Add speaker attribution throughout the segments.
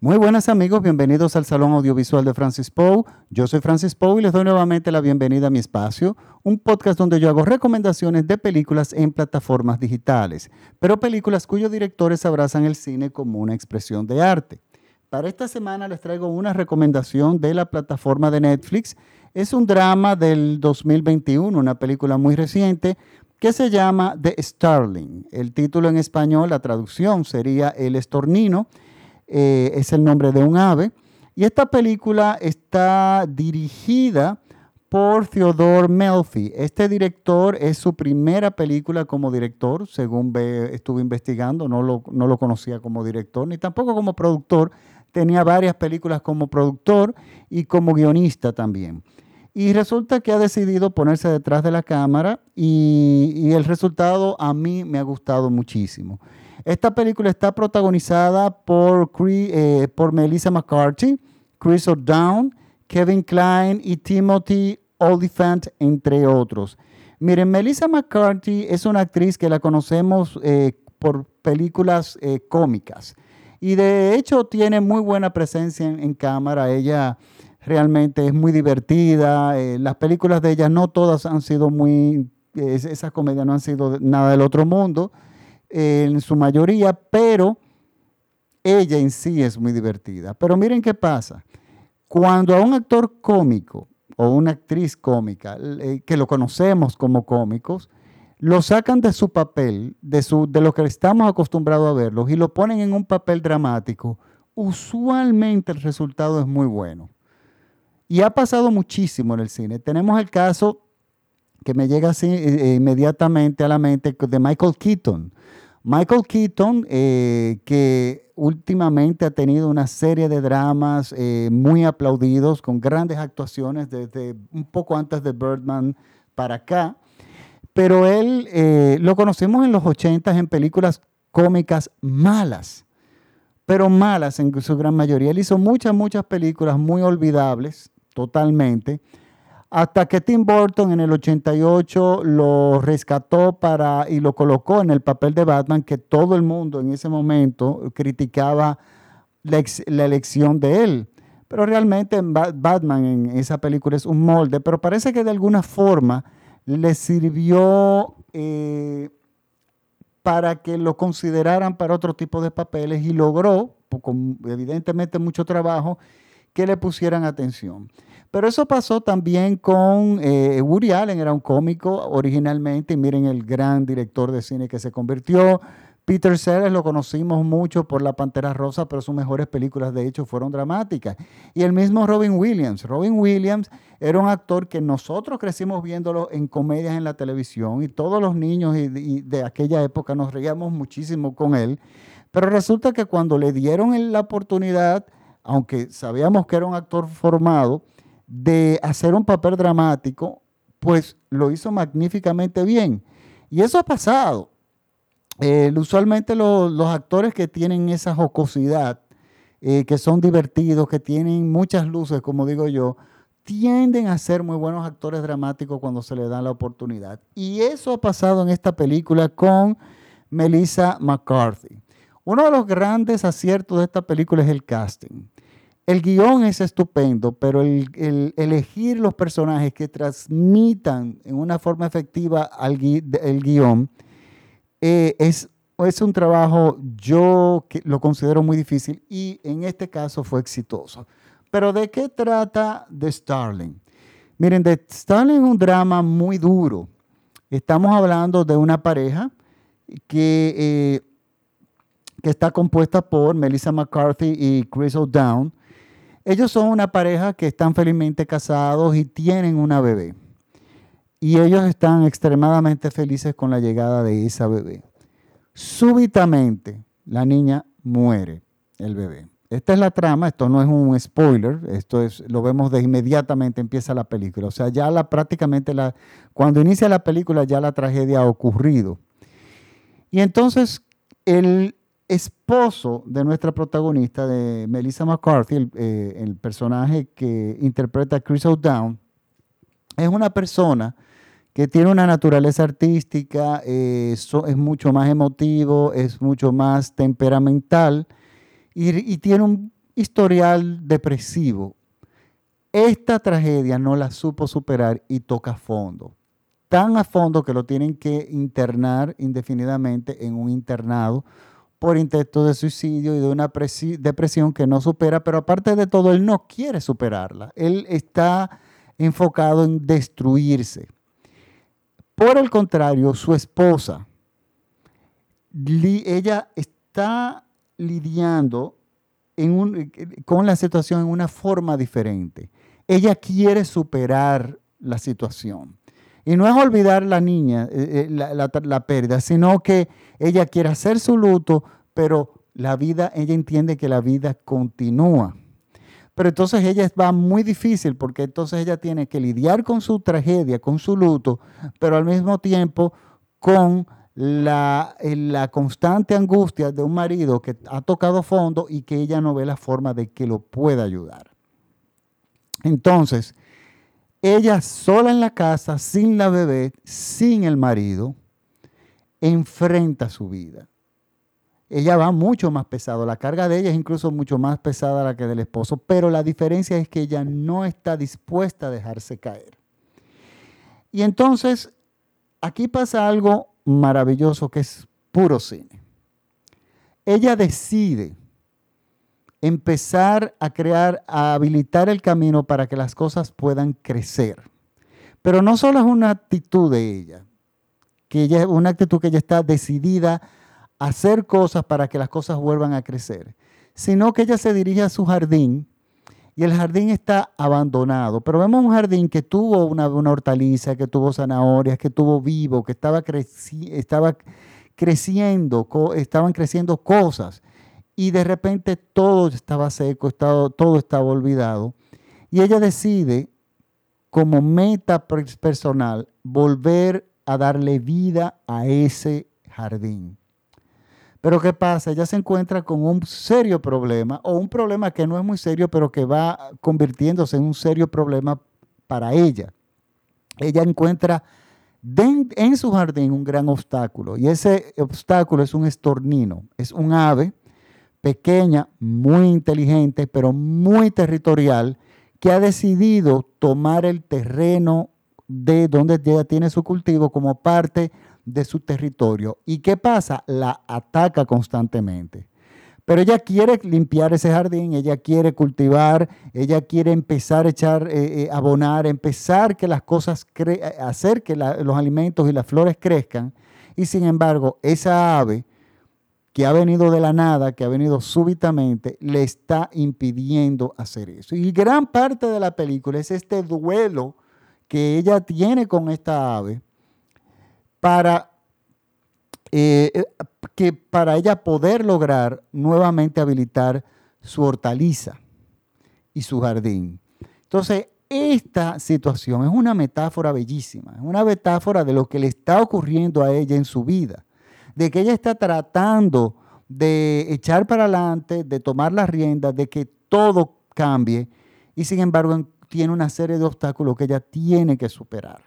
Speaker 1: Muy buenas amigos, bienvenidos al Salón Audiovisual de Francis Poe. Yo soy Francis Poe y les doy nuevamente la bienvenida a mi espacio, un podcast donde yo hago recomendaciones de películas en plataformas digitales, pero películas cuyos directores abrazan el cine como una expresión de arte. Para esta semana les traigo una recomendación de la plataforma de Netflix. Es un drama del 2021, una película muy reciente que se llama The Starling. El título en español, la traducción sería El Estornino eh, es el nombre de un ave. Y esta película está dirigida por Theodore Melfi. Este director es su primera película como director, según estuve investigando, no lo, no lo conocía como director, ni tampoco como productor. Tenía varias películas como productor y como guionista también. Y resulta que ha decidido ponerse detrás de la cámara y, el resultado a mí me ha gustado muchísimo. Esta película está protagonizada por, eh, Melissa McCarthy, Chris O'Down, Kevin Klein y Timothy Olyphant, entre otros. Miren, Melissa McCarthy es una actriz que la conocemos eh, por películas eh, cómicas y de hecho tiene muy buena presencia en, cámara. Ella realmente es muy divertida. las películas de ella no todas han sido muy, esas comedias no han sido nada del otro mundo en su mayoría, pero ella en sí es muy divertida. Pero miren qué pasa. Cuando a un actor cómico o una actriz cómica, eh, que lo conocemos como cómicos, lo sacan de su papel, de, su, de lo que estamos acostumbrados a verlos, y lo ponen en un papel dramático, usualmente el resultado es muy bueno. Y ha pasado muchísimo en el cine. Tenemos el caso que me llega así eh, inmediatamente a la mente de Michael Keaton. Michael Keaton, eh, que últimamente ha tenido una serie de dramas eh, muy aplaudidos, con grandes actuaciones desde un poco antes de Birdman para acá, pero él lo conocemos en los 80 en películas cómicas malas, pero malas en su gran mayoría. Él hizo muchas, muchas películas muy olvidables, totalmente hasta que Tim Burton en el 88 lo rescató para y lo colocó en el papel de Batman, que todo el mundo en ese momento criticaba la, elección de él. Pero realmente Batman en esa película es un molde, pero parece que de alguna forma le sirvió eh, para que lo consideraran para otro tipo de papeles y logró, con evidentemente mucho trabajo, que le pusieran atención. Pero eso pasó también con eh, Woody Allen, era un cómico originalmente, y miren el gran director de cine que se convirtió. Peter Sellers lo conocimos mucho por La Pantera Rosa, pero sus mejores películas de hecho fueron dramáticas. Y el mismo Robin Williams. Robin Williams era un actor que nosotros crecimos viéndolo en comedias en la televisión y todos los niños de aquella época nos reíamos muchísimo con él. Pero resulta que cuando le dieron la oportunidad, aunque sabíamos que era un actor formado, de hacer un papel dramático, pues lo hizo magníficamente bien. Y eso ha pasado. usualmente los actores que tienen esa jocosidad, eh, que son divertidos, que tienen muchas luces, como digo yo, tienden a ser muy buenos actores dramáticos cuando se les da la oportunidad. Y eso ha pasado en esta película con Melissa McCarthy. Uno de los grandes aciertos de esta película es el casting. El guion es estupendo, pero el, elegir los personajes que transmitan en una forma efectiva el guion eh, es, un trabajo, yo lo considero muy difícil y en este caso fue exitoso. Pero ¿de qué trata The Starling? Miren, The Starling es un drama muy duro. Estamos hablando de una pareja que, eh, que está compuesta por Melissa McCarthy y Chris O'Down ellos son una pareja que están felizmente casados y tienen una bebé. Y ellos están extremadamente felices con la llegada de esa bebé. Súbitamente, la niña muere, el bebé. Esta es la trama, esto no es un spoiler, esto es, lo vemos de inmediatamente empieza la película. O sea, ya la prácticamente la, cuando inicia la película ya la tragedia ha ocurrido. Y entonces el, esposo de nuestra protagonista, de Melissa McCarthy, eh, el, personaje que interpreta Chris O'Down, es una persona que tiene una naturaleza artística, eh, es mucho más emotivo, es mucho más temperamental y, tiene un, historial depresivo. Esta tragedia no la supo superar y toca fondo. Tan a fondo que lo tienen que internar indefinidamente en un internado por intento de suicidio y de una depresión que no supera, pero aparte de todo, él no quiere superarla. Él está enfocado en destruirse. Por el contrario, su esposa, ella está lidiando con la situación en una forma diferente. Ella quiere superar la situación. Y no es olvidar la niña, eh, eh, la, pérdida, sino que ella quiere hacer su luto, pero la vida, ella entiende que la vida continúa. Pero entonces ella va muy difícil porque entonces ella tiene que lidiar con su tragedia, con su luto, pero al mismo tiempo con la, la, constante angustia de un marido que ha tocado fondo y que ella no ve la forma de que lo pueda ayudar. Entonces, ella sola en la casa, sin la bebé, sin el marido, enfrenta su vida. Ella va mucho más pesado, la carga de ella es incluso mucho más pesada la que del esposo, pero la diferencia es que ella no está dispuesta a dejarse caer. Y entonces, aquí pasa algo maravilloso que es puro cine. Ella decide empezar a crear, a habilitar el camino para que las cosas puedan crecer. Pero no solo es una actitud de ella, que ella es una actitud que ella está decidida a hacer cosas para que las cosas vuelvan a crecer, sino que ella se dirige a su jardín y el jardín está abandonado. Pero vemos un jardín que tuvo una, hortaliza, que tuvo zanahorias, que tuvo vivo, que estaba, creciendo, estaban creciendo cosas. Y de repente todo estaba seco, todo estaba olvidado. Y ella decide, como meta personal, volver a darle vida a ese jardín. Pero ¿qué pasa? Ella se encuentra con un serio problema o un problema que no es muy serio, pero que va convirtiéndose en un serio problema para ella. Ella encuentra en su jardín un gran obstáculo y ese obstáculo es un estornino, es un ave pequeña, muy inteligente, pero muy territorial, que ha decidido tomar el terreno de donde ella tiene su cultivo como parte de su territorio. ¿Y qué pasa? La ataca constantemente. Pero ella quiere limpiar ese jardín, ella quiere cultivar, ella quiere empezar a echar, eh, eh, abonar, empezar que las cosas, hacer que los alimentos y las flores crezcan. Y sin embargo, esa ave que ha venido de la nada, que ha venido súbitamente, le está impidiendo hacer eso. Y gran parte de la película es este duelo que ella tiene con esta ave para, eh, eh, que para ella poder lograr nuevamente habilitar su hortaliza y su jardín. Entonces, esta situación es una metáfora bellísima, es una metáfora de lo que le está ocurriendo a ella en su vida, de que ella está tratando de echar para adelante, de tomar las riendas, de que todo cambie y sin embargo tiene una serie de obstáculos que ella tiene que superar.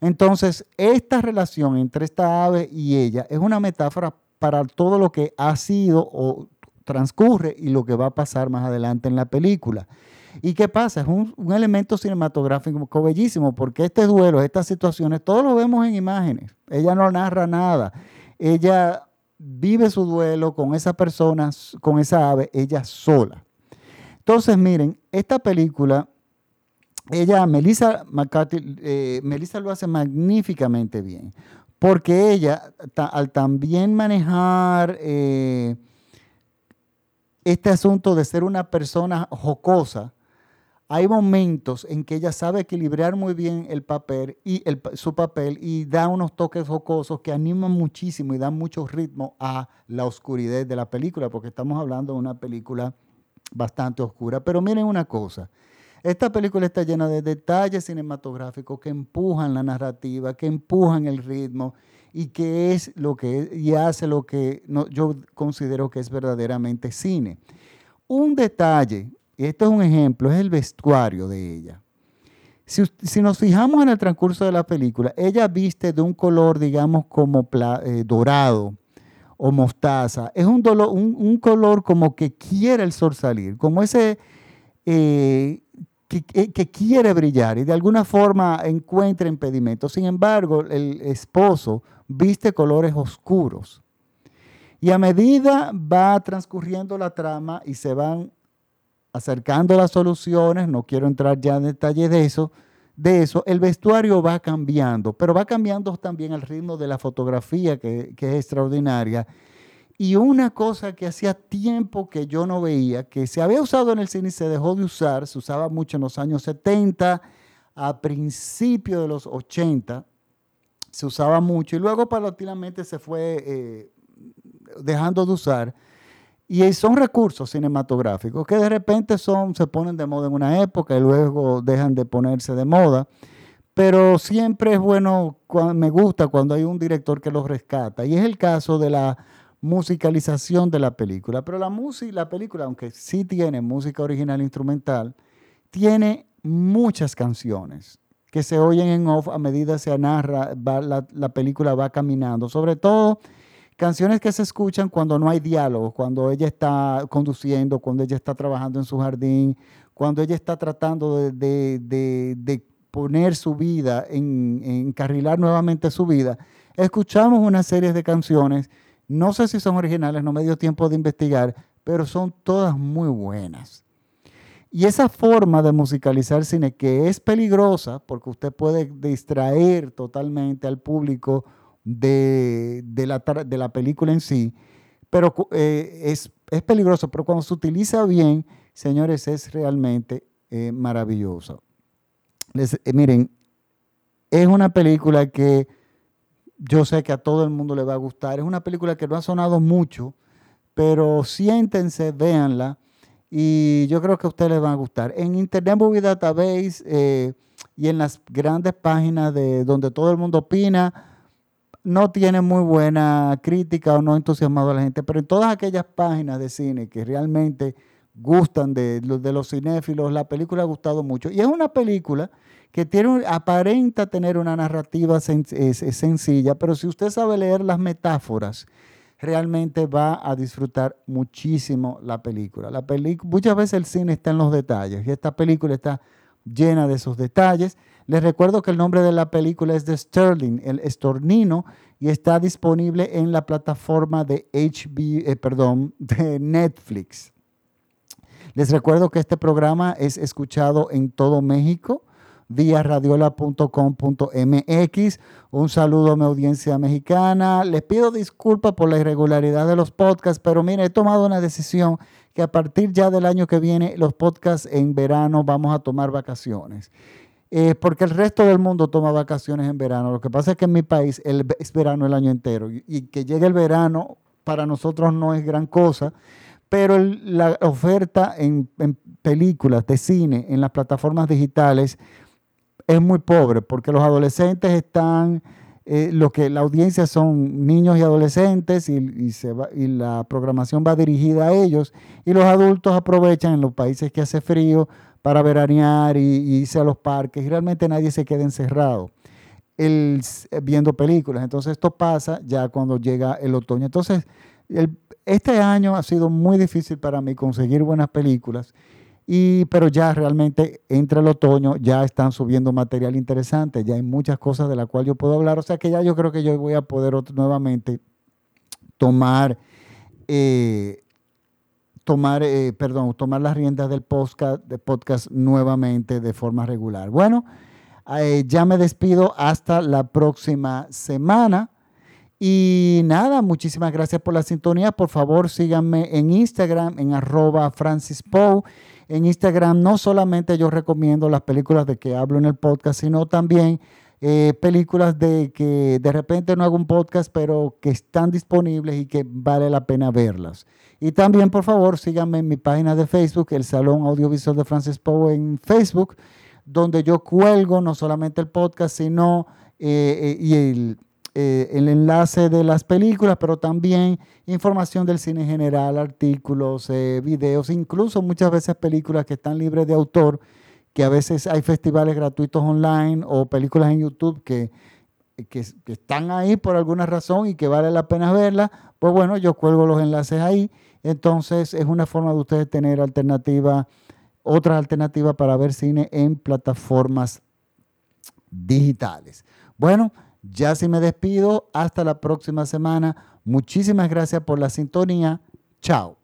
Speaker 1: Entonces, esta relación entre esta ave y ella es una metáfora para todo lo que ha sido o transcurre y lo que va a pasar más adelante en la película. ¿Y qué pasa? Es un, elemento cinematográfico bellísimo, porque este duelo, estas situaciones, todos lo vemos en imágenes. Ella no narra nada. Ella vive su duelo con esa persona, con esa ave, ella sola. Entonces, miren, esta película ella, Melissa McCarthy, eh, Melissa lo hace magníficamente bien, porque ella, al también manejar eh, este asunto de ser una persona jocosa, hay momentos en que ella sabe equilibrar muy bien el papel y su papel y da unos toques jocosos que animan muchísimo y dan mucho ritmo a la oscuridad de la película, porque estamos hablando de una película bastante oscura. Pero miren una cosa, esta película está llena de detalles cinematográficos que empujan la narrativa, que empujan el ritmo y que es lo que y hace lo que yo considero que es verdaderamente cine. Un detalle, y esto es un ejemplo, es el vestuario de ella. Si, nos fijamos en el transcurso de la película, ella viste de un color, digamos, como eh, dorado o mostaza. Es un, color como que quiere el sol salir, como ese eh, que, quiere brillar y de alguna forma encuentra impedimentos. Sin embargo, el esposo viste colores oscuros. Y a medida va transcurriendo la trama y se van acercando las soluciones, no quiero entrar ya en detalle de eso, de eso, el vestuario va cambiando, pero va cambiando también al ritmo de la fotografía, que, es extraordinaria. Y una cosa que hacía tiempo que yo no veía, que se había usado en el cine y se dejó de usar, se usaba mucho en los años 70, a principios de los 80, se usaba mucho y luego paulatinamente se fue eh, dejando de usar. Y son recursos cinematográficos que de repente son, se ponen de moda en una época y luego dejan de ponerse de moda. Pero siempre es bueno, me gusta cuando hay un director que los rescata. Y es el caso de la musicalización de la película. Pero la la película, aunque sí tiene música original instrumental, tiene muchas canciones que se oyen en off a medida se narra, la, la película va caminando. Sobre todo Canciones que se escuchan cuando no hay diálogo, cuando ella está conduciendo, cuando ella está trabajando en su jardín, cuando ella está tratando de, poner su vida, en, encarrilar nuevamente su vida. Escuchamos una serie de canciones, no sé si son originales, no me dio tiempo de investigar, pero son todas muy buenas. Y esa forma de musicalizar cine que es peligrosa, porque usted puede distraer totalmente al público de, la, de la, película en sí, pero eh, es, es, peligroso, pero cuando se utiliza bien, señores, es realmente eh, maravilloso. Eh, miren, es una película que yo sé que a todo el mundo le va a gustar, es una película que no ha sonado mucho, pero siéntense, véanla, y yo creo que a ustedes les va a gustar. En Internet Movie Database y en las grandes páginas de donde todo el mundo opina, no tiene muy buena crítica o no entusiasmado a la gente, pero en todas aquellas páginas de cine que realmente gustan de, de los cinéfilos, la película ha gustado mucho. Y es una película que tiene, aparenta tener una narrativa sencilla, pero si usted sabe leer las metáforas, realmente va a disfrutar muchísimo la película. La muchas veces el cine está en los detalles y esta película está llena de esos detalles. Les recuerdo que el nombre de la película es The Sterling, el estornino, y está disponible en la plataforma de HBO, eh, de Netflix. Les recuerdo que este programa es escuchado en todo México vía radiola.com.mx. Un saludo a mi audiencia mexicana. Les pido disculpas por la irregularidad de los podcasts, pero mire, he tomado una decisión que a partir ya del año que viene, los podcasts en verano vamos a tomar vacaciones. Eh, porque el resto del mundo toma vacaciones en verano. Lo que pasa es que en mi país es verano el año entero y, que llegue el verano para nosotros no es gran cosa, pero la oferta en, películas de cine, en las plataformas digitales, es muy pobre porque los adolescentes están, eh, lo que la audiencia son niños y adolescentes y, se va, y la programación va dirigida a ellos y los adultos aprovechan en los países que hace frío para veranear y, irse a los parques y realmente nadie se queda encerrado el, viendo películas. Entonces esto pasa ya cuando llega el otoño. Entonces este año ha sido muy difícil para mí conseguir buenas películas, y, pero ya realmente entra el otoño, ya están subiendo material interesante, ya hay muchas cosas de las cuales yo puedo hablar, o sea que ya yo creo que yo voy a poder nuevamente tomar eh, tomar, eh, perdón, tomar las riendas del podcast, de podcast nuevamente de forma regular. Bueno, eh, ya me despido hasta la próxima semana. Y nada, muchísimas gracias por la sintonía. Por favor, síganme en Instagram, en arroba Francis En Instagram no solamente yo recomiendo las películas de que hablo en el podcast, sino también eh, películas de que de repente no hago un podcast, pero que están disponibles y que vale la pena verlas. Y también, por favor, síganme en mi página de Facebook, el Salón Audiovisual de Francis Poe en Facebook, donde yo cuelgo no solamente el podcast, sino eh, eh, y el, eh, el, enlace de las películas, pero también información del cine en general, artículos, videos, incluso muchas veces películas que están libres de autor, que a veces hay festivales gratuitos online o películas en YouTube que, que, que están ahí por alguna razón y que vale la pena verlas pues bueno, yo cuelgo los enlaces ahí. Entonces es una forma de ustedes tener alternativa, otras alternativas para ver cine en plataformas digitales. Bueno, ya si me despido, hasta la próxima semana. Muchísimas gracias por la sintonía. Chao.